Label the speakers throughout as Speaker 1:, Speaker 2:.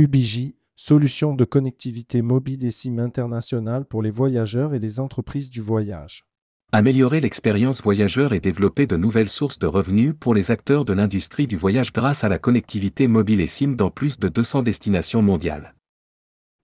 Speaker 1: UBJ, solution de connectivité mobile et SIM internationale pour les voyageurs et les entreprises du voyage.
Speaker 2: Améliorer l'expérience voyageur et développer de nouvelles sources de revenus pour les acteurs de l'industrie du voyage grâce à la connectivité mobile et SIM dans plus de 200 destinations mondiales.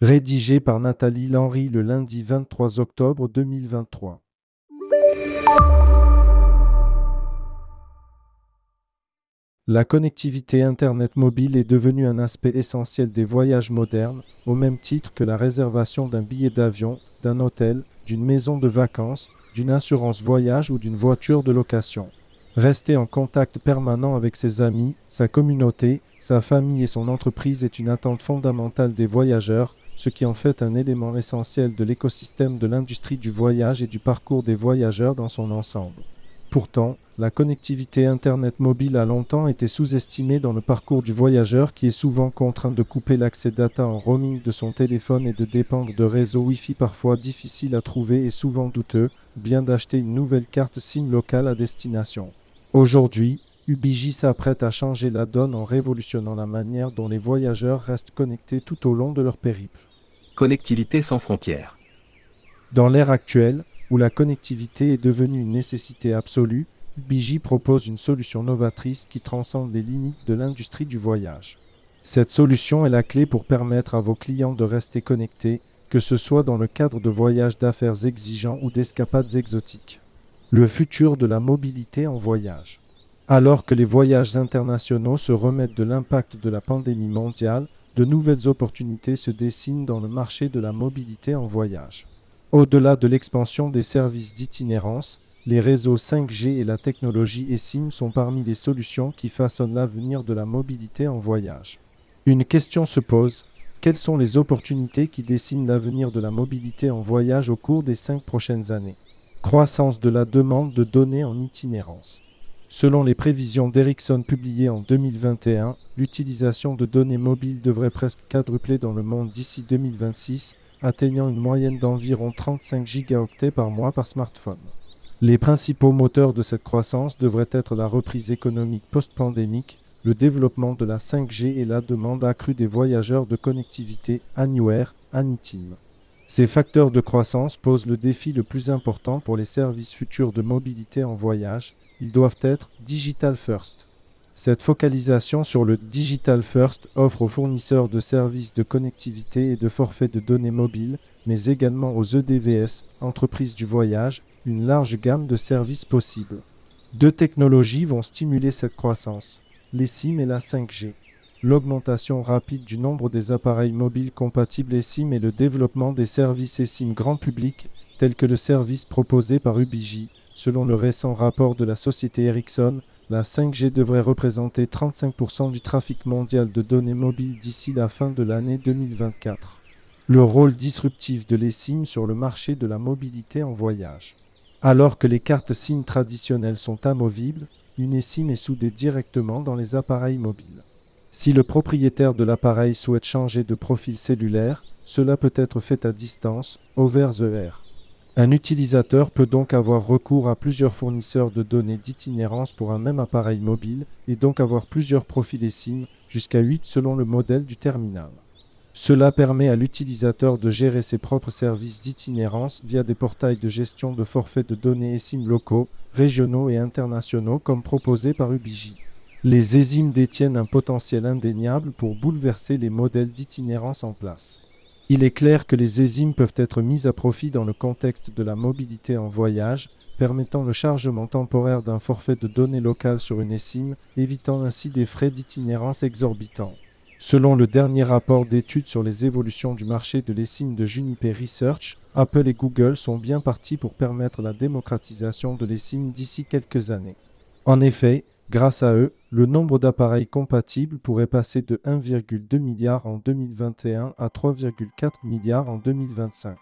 Speaker 1: Rédigé par Nathalie Lenry le lundi 23 octobre 2023. La connectivité Internet mobile est devenue un aspect essentiel des voyages modernes, au même titre que la réservation d'un billet d'avion, d'un hôtel, d'une maison de vacances, d'une assurance voyage ou d'une voiture de location. Rester en contact permanent avec ses amis, sa communauté, sa famille et son entreprise est une attente fondamentale des voyageurs, ce qui en fait un élément essentiel de l'écosystème de l'industrie du voyage et du parcours des voyageurs dans son ensemble. Pourtant, la connectivité Internet mobile a longtemps été sous-estimée dans le parcours du voyageur qui est souvent contraint de couper l'accès data en roaming de son téléphone et de dépendre de réseaux Wi-Fi parfois difficiles à trouver et souvent douteux, bien d'acheter une nouvelle carte SIM locale à destination. Aujourd'hui, UBJ s'apprête à changer la donne en révolutionnant la manière dont les voyageurs restent connectés tout au long de leur périple.
Speaker 2: Connectivité sans frontières.
Speaker 1: Dans l'ère actuelle, où la connectivité est devenue une nécessité absolue, UBJ propose une solution novatrice qui transcende les limites de l'industrie du voyage. Cette solution est la clé pour permettre à vos clients de rester connectés, que ce soit dans le cadre de voyages d'affaires exigeants ou d'escapades exotiques. Le futur de la mobilité en voyage. Alors que les voyages internationaux se remettent de l'impact de la pandémie mondiale, de nouvelles opportunités se dessinent dans le marché de la mobilité en voyage. Au-delà de l'expansion des services d'itinérance, les réseaux 5G et la technologie eSIM sont parmi les solutions qui façonnent l'avenir de la mobilité en voyage. Une question se pose, quelles sont les opportunités qui dessinent l'avenir de la mobilité en voyage au cours des cinq prochaines années? Croissance de la demande de données en itinérance. Selon les prévisions d'Ericsson publiées en 2021, l'utilisation de données mobiles devrait presque quadrupler dans le monde d'ici 2026 atteignant une moyenne d'environ 35 gigaoctets par mois par smartphone. Les principaux moteurs de cette croissance devraient être la reprise économique post-pandémique, le développement de la 5G et la demande accrue des voyageurs de connectivité annuaire, anitime. Ces facteurs de croissance posent le défi le plus important pour les services futurs de mobilité en voyage. Ils doivent être digital first. Cette focalisation sur le Digital First offre aux fournisseurs de services de connectivité et de forfaits de données mobiles, mais également aux EDVS, entreprises du voyage, une large gamme de services possibles. Deux technologies vont stimuler cette croissance, les SIM et la 5G. L'augmentation rapide du nombre des appareils mobiles compatibles eSIM et le développement des services eSIM grand public, tels que le service proposé par UBJ, selon le récent rapport de la société Ericsson, la 5G devrait représenter 35% du trafic mondial de données mobiles d'ici la fin de l'année 2024. Le rôle disruptif de l'eSIM sur le marché de la mobilité en voyage. Alors que les cartes SIM traditionnelles sont amovibles, une eSIM est soudée directement dans les appareils mobiles. Si le propriétaire de l'appareil souhaite changer de profil cellulaire, cela peut être fait à distance, over the air. Un utilisateur peut donc avoir recours à plusieurs fournisseurs de données d'itinérance pour un même appareil mobile et donc avoir plusieurs profils eSIM, jusqu'à 8 selon le modèle du terminal. Cela permet à l'utilisateur de gérer ses propres services d'itinérance via des portails de gestion de forfaits de données eSIM locaux, régionaux et internationaux comme proposé par UBJ. Les eSIM détiennent un potentiel indéniable pour bouleverser les modèles d'itinérance en place. Il est clair que les eSIM peuvent être mis à profit dans le contexte de la mobilité en voyage, permettant le chargement temporaire d'un forfait de données locales sur une eSIM, évitant ainsi des frais d'itinérance exorbitants. Selon le dernier rapport d'études sur les évolutions du marché de l'eSIM de Juniper Research, Apple et Google sont bien partis pour permettre la démocratisation de l'eSIM d'ici quelques années. En effet, Grâce à eux, le nombre d'appareils compatibles pourrait passer de 1,2 milliard en 2021 à 3,4 milliards en 2025.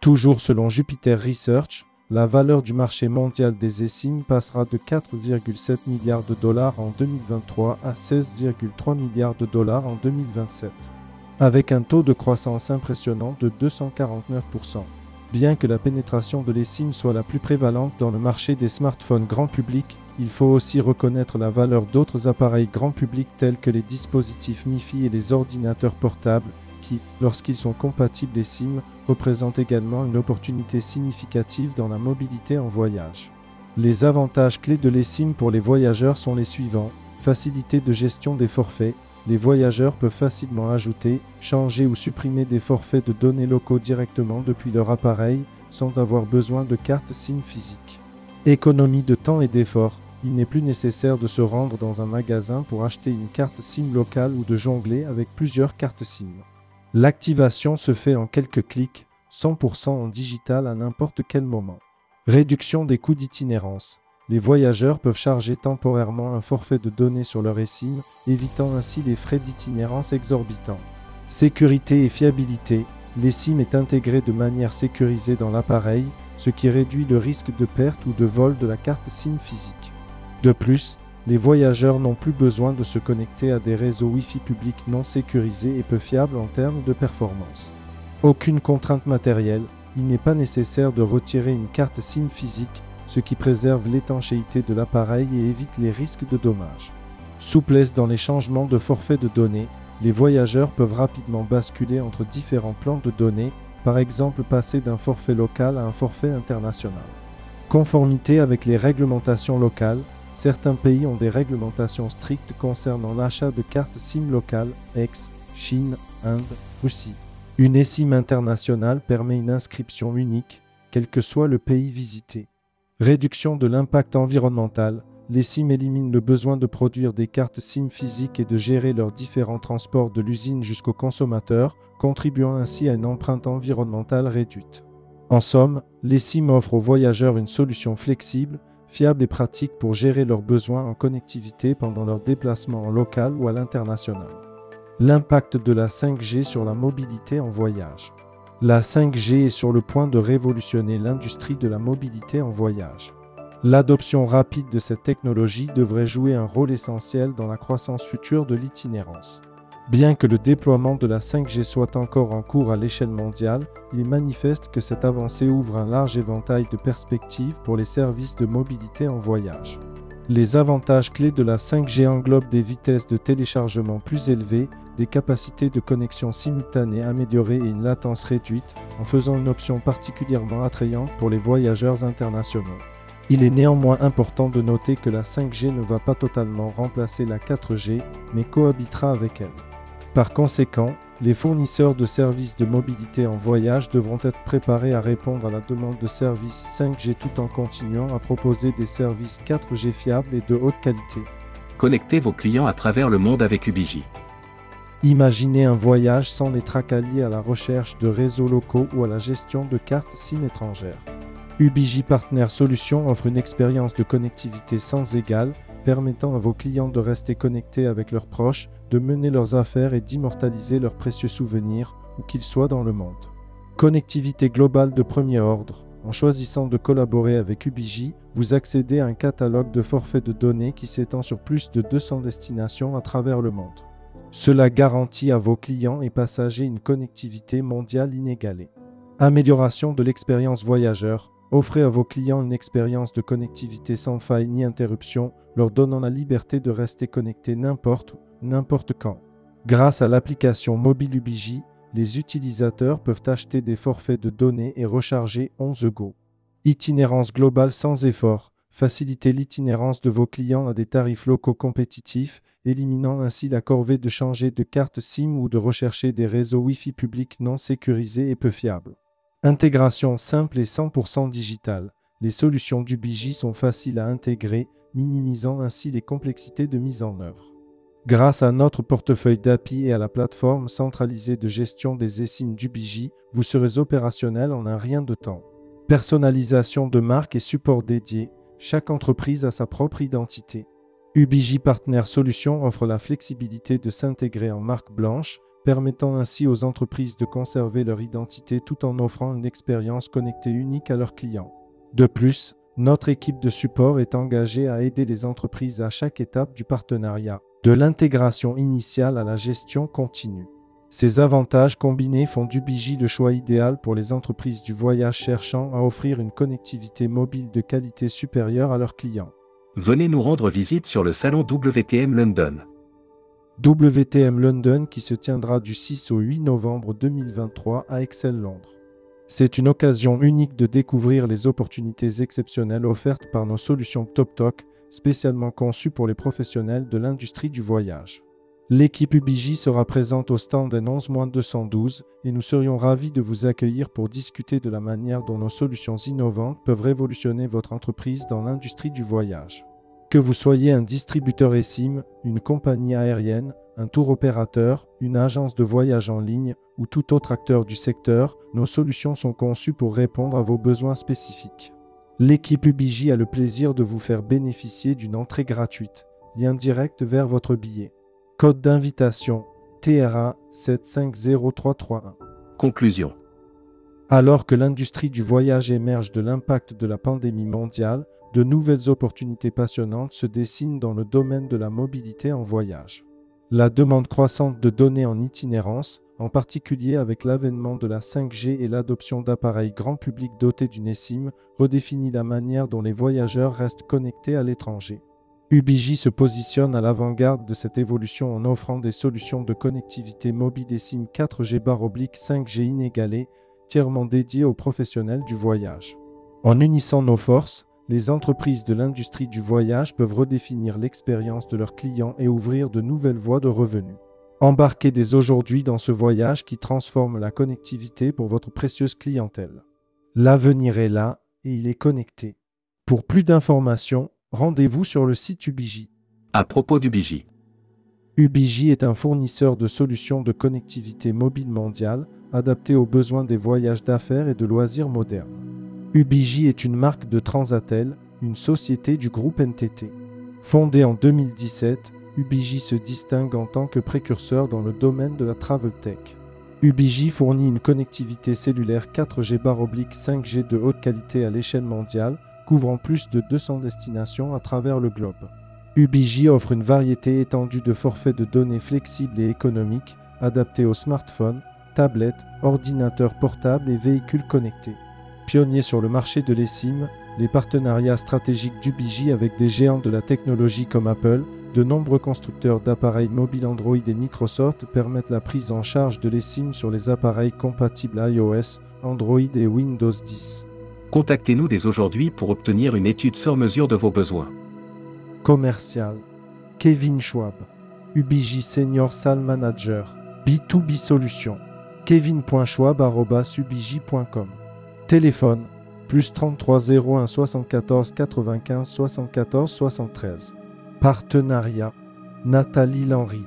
Speaker 1: Toujours selon Jupiter Research, la valeur du marché mondial des eSIM passera de 4,7 milliards de dollars en 2023 à 16,3 milliards de dollars en 2027, avec un taux de croissance impressionnant de 249%. Bien que la pénétration de l'eSIM soit la plus prévalente dans le marché des smartphones grand public, il faut aussi reconnaître la valeur d'autres appareils grand public tels que les dispositifs MiFi et les ordinateurs portables qui, lorsqu'ils sont compatibles eSIM, représentent également une opportunité significative dans la mobilité en voyage. Les avantages clés de l'eSIM pour les voyageurs sont les suivants. Facilité de gestion des forfaits. Les voyageurs peuvent facilement ajouter, changer ou supprimer des forfaits de données locaux directement depuis leur appareil sans avoir besoin de carte SIM physique. Économie de temps et d'effort. Il n'est plus nécessaire de se rendre dans un magasin pour acheter une carte SIM locale ou de jongler avec plusieurs cartes SIM. L'activation se fait en quelques clics, 100% en digital à n'importe quel moment. Réduction des coûts d'itinérance. Les voyageurs peuvent charger temporairement un forfait de données sur leur eSIM, évitant ainsi les frais d'itinérance exorbitants. Sécurité et fiabilité. L'eSIM est intégré de manière sécurisée dans l'appareil, ce qui réduit le risque de perte ou de vol de la carte SIM physique. De plus, les voyageurs n'ont plus besoin de se connecter à des réseaux Wi-Fi publics non sécurisés et peu fiables en termes de performance. Aucune contrainte matérielle, il n'est pas nécessaire de retirer une carte SIM physique, ce qui préserve l'étanchéité de l'appareil et évite les risques de dommages. Souplesse dans les changements de forfait de données, les voyageurs peuvent rapidement basculer entre différents plans de données, par exemple passer d'un forfait local à un forfait international. Conformité avec les réglementations locales, certains pays ont des réglementations strictes concernant l'achat de cartes SIM locales, ex, Chine, Inde, Russie. Une eSIM internationale permet une inscription unique, quel que soit le pays visité. Réduction de l'impact environnemental. Les SIM éliminent le besoin de produire des cartes SIM physiques et de gérer leurs différents transports de l'usine jusqu'au consommateur, contribuant ainsi à une empreinte environnementale réduite. En somme, les SIM offrent aux voyageurs une solution flexible, fiable et pratique pour gérer leurs besoins en connectivité pendant leurs déplacements en local ou à l'international. L'impact de la 5G sur la mobilité en voyage. La 5G est sur le point de révolutionner l'industrie de la mobilité en voyage. L'adoption rapide de cette technologie devrait jouer un rôle essentiel dans la croissance future de l'itinérance. Bien que le déploiement de la 5G soit encore en cours à l'échelle mondiale, il est manifeste que cette avancée ouvre un large éventail de perspectives pour les services de mobilité en voyage. Les avantages clés de la 5G englobent des vitesses de téléchargement plus élevées, des capacités de connexion simultanées améliorées et une latence réduite, en faisant une option particulièrement attrayante pour les voyageurs internationaux. Il est néanmoins important de noter que la 5G ne va pas totalement remplacer la 4G, mais cohabitera avec elle. Par conséquent, les fournisseurs de services de mobilité en voyage devront être préparés à répondre à la demande de services 5G tout en continuant à proposer des services 4G fiables et de haute qualité.
Speaker 2: Connectez vos clients à travers le monde avec UBJ.
Speaker 1: Imaginez un voyage sans les tracas à la recherche de réseaux locaux ou à la gestion de cartes SIM étrangères. UBJ Partner Solutions offre une expérience de connectivité sans égale permettant à vos clients de rester connectés avec leurs proches, de mener leurs affaires et d'immortaliser leurs précieux souvenirs, où qu'ils soient dans le monde. Connectivité globale de premier ordre. En choisissant de collaborer avec UBJ, vous accédez à un catalogue de forfaits de données qui s'étend sur plus de 200 destinations à travers le monde. Cela garantit à vos clients et passagers une connectivité mondiale inégalée. Amélioration de l'expérience voyageur. Offrez à vos clients une expérience de connectivité sans faille ni interruption, leur donnant la liberté de rester connectés n'importe où, n'importe quand. Grâce à l'application mobile UBJ, les utilisateurs peuvent acheter des forfaits de données et recharger 11 Go. Itinérance globale sans effort. Facilitez l'itinérance de vos clients à des tarifs locaux compétitifs, éliminant ainsi la corvée de changer de carte SIM ou de rechercher des réseaux Wi-Fi publics non sécurisés et peu fiables. Intégration simple et 100% digitale. Les solutions du BJ sont faciles à intégrer, minimisant ainsi les complexités de mise en œuvre. Grâce à notre portefeuille d'API et à la plateforme centralisée de gestion des eSIM du BJ, vous serez opérationnel en un rien de temps. Personnalisation de marque et support dédié. Chaque entreprise a sa propre identité. UBJ Partner Solutions offre la flexibilité de s'intégrer en marque blanche, permettant ainsi aux entreprises de conserver leur identité tout en offrant une expérience connectée unique à leurs clients. De plus, notre équipe de support est engagée à aider les entreprises à chaque étape du partenariat, de l'intégration initiale à la gestion continue. Ces avantages combinés font d'Ubiji le choix idéal pour les entreprises du voyage cherchant à offrir une connectivité mobile de qualité supérieure à leurs clients.
Speaker 2: Venez nous rendre visite sur le salon WTM London.
Speaker 1: WTM London qui se tiendra du 6 au 8 novembre 2023 à Excel Londres. C'est une occasion unique de découvrir les opportunités exceptionnelles offertes par nos solutions TopTalk, spécialement conçues pour les professionnels de l'industrie du voyage. L'équipe UBJ sera présente au stand N11-212 et nous serions ravis de vous accueillir pour discuter de la manière dont nos solutions innovantes peuvent révolutionner votre entreprise dans l'industrie du voyage. Que vous soyez un distributeur eSIM, une compagnie aérienne, un tour opérateur, une agence de voyage en ligne ou tout autre acteur du secteur, nos solutions sont conçues pour répondre à vos besoins spécifiques. L'équipe UBJ a le plaisir de vous faire bénéficier d'une entrée gratuite, lien direct vers votre billet. Code d'invitation TRA 750331.
Speaker 2: Conclusion.
Speaker 1: Alors que l'industrie du voyage émerge de l'impact de la pandémie mondiale, de nouvelles opportunités passionnantes se dessinent dans le domaine de la mobilité en voyage. La demande croissante de données en itinérance, en particulier avec l'avènement de la 5G et l'adoption d'appareils grand public dotés d'une eSIM, redéfinit la manière dont les voyageurs restent connectés à l'étranger. UBJ se positionne à l'avant-garde de cette évolution en offrant des solutions de connectivité mobile et SIM 4G 5G inégalées, tièrement dédiées aux professionnels du voyage. En unissant nos forces, les entreprises de l'industrie du voyage peuvent redéfinir l'expérience de leurs clients et ouvrir de nouvelles voies de revenus. Embarquez dès aujourd'hui dans ce voyage qui transforme la connectivité pour votre précieuse clientèle. L'avenir est là et il est connecté. Pour plus d'informations, rendez-vous sur le site Ubiji.
Speaker 2: À propos d'Ubiji.
Speaker 1: Ubiji est un fournisseur de solutions de connectivité mobile mondiale adaptées aux besoins des voyages d'affaires et de loisirs modernes. Ubiji est une marque de Transatel, une société du groupe NTT. Fondée en 2017, Ubiji se distingue en tant que précurseur dans le domaine de la travel tech. Ubiji fournit une connectivité cellulaire 4G 5G de haute qualité à l'échelle mondiale couvrant plus de 200 destinations à travers le globe. UBJ offre une variété étendue de forfaits de données flexibles et économiques, adaptés aux smartphones, tablettes, ordinateurs portables et véhicules connectés. Pionnier sur le marché de l'eSIM, les partenariats stratégiques d'UBJ avec des géants de la technologie comme Apple, de nombreux constructeurs d'appareils mobiles Android et Microsoft permettent la prise en charge de l'eSIM sur les appareils compatibles iOS, Android et Windows 10.
Speaker 2: Contactez-nous dès aujourd'hui pour obtenir une étude sur mesure de vos besoins.
Speaker 1: Commercial. Kevin Schwab. UBJ Senior Sal Manager. B2B Solutions. kevin.schwab.ubj.com. Téléphone. Plus 33 01 74 95 74 73. Partenariat. Nathalie Lenry.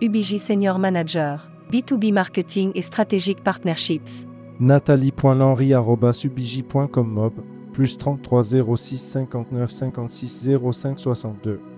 Speaker 3: UBJ Senior Manager. B2B Marketing et Strategic Partnerships
Speaker 1: nathalie.lenry.subiji.com mob plus 33 06 59 56 05 62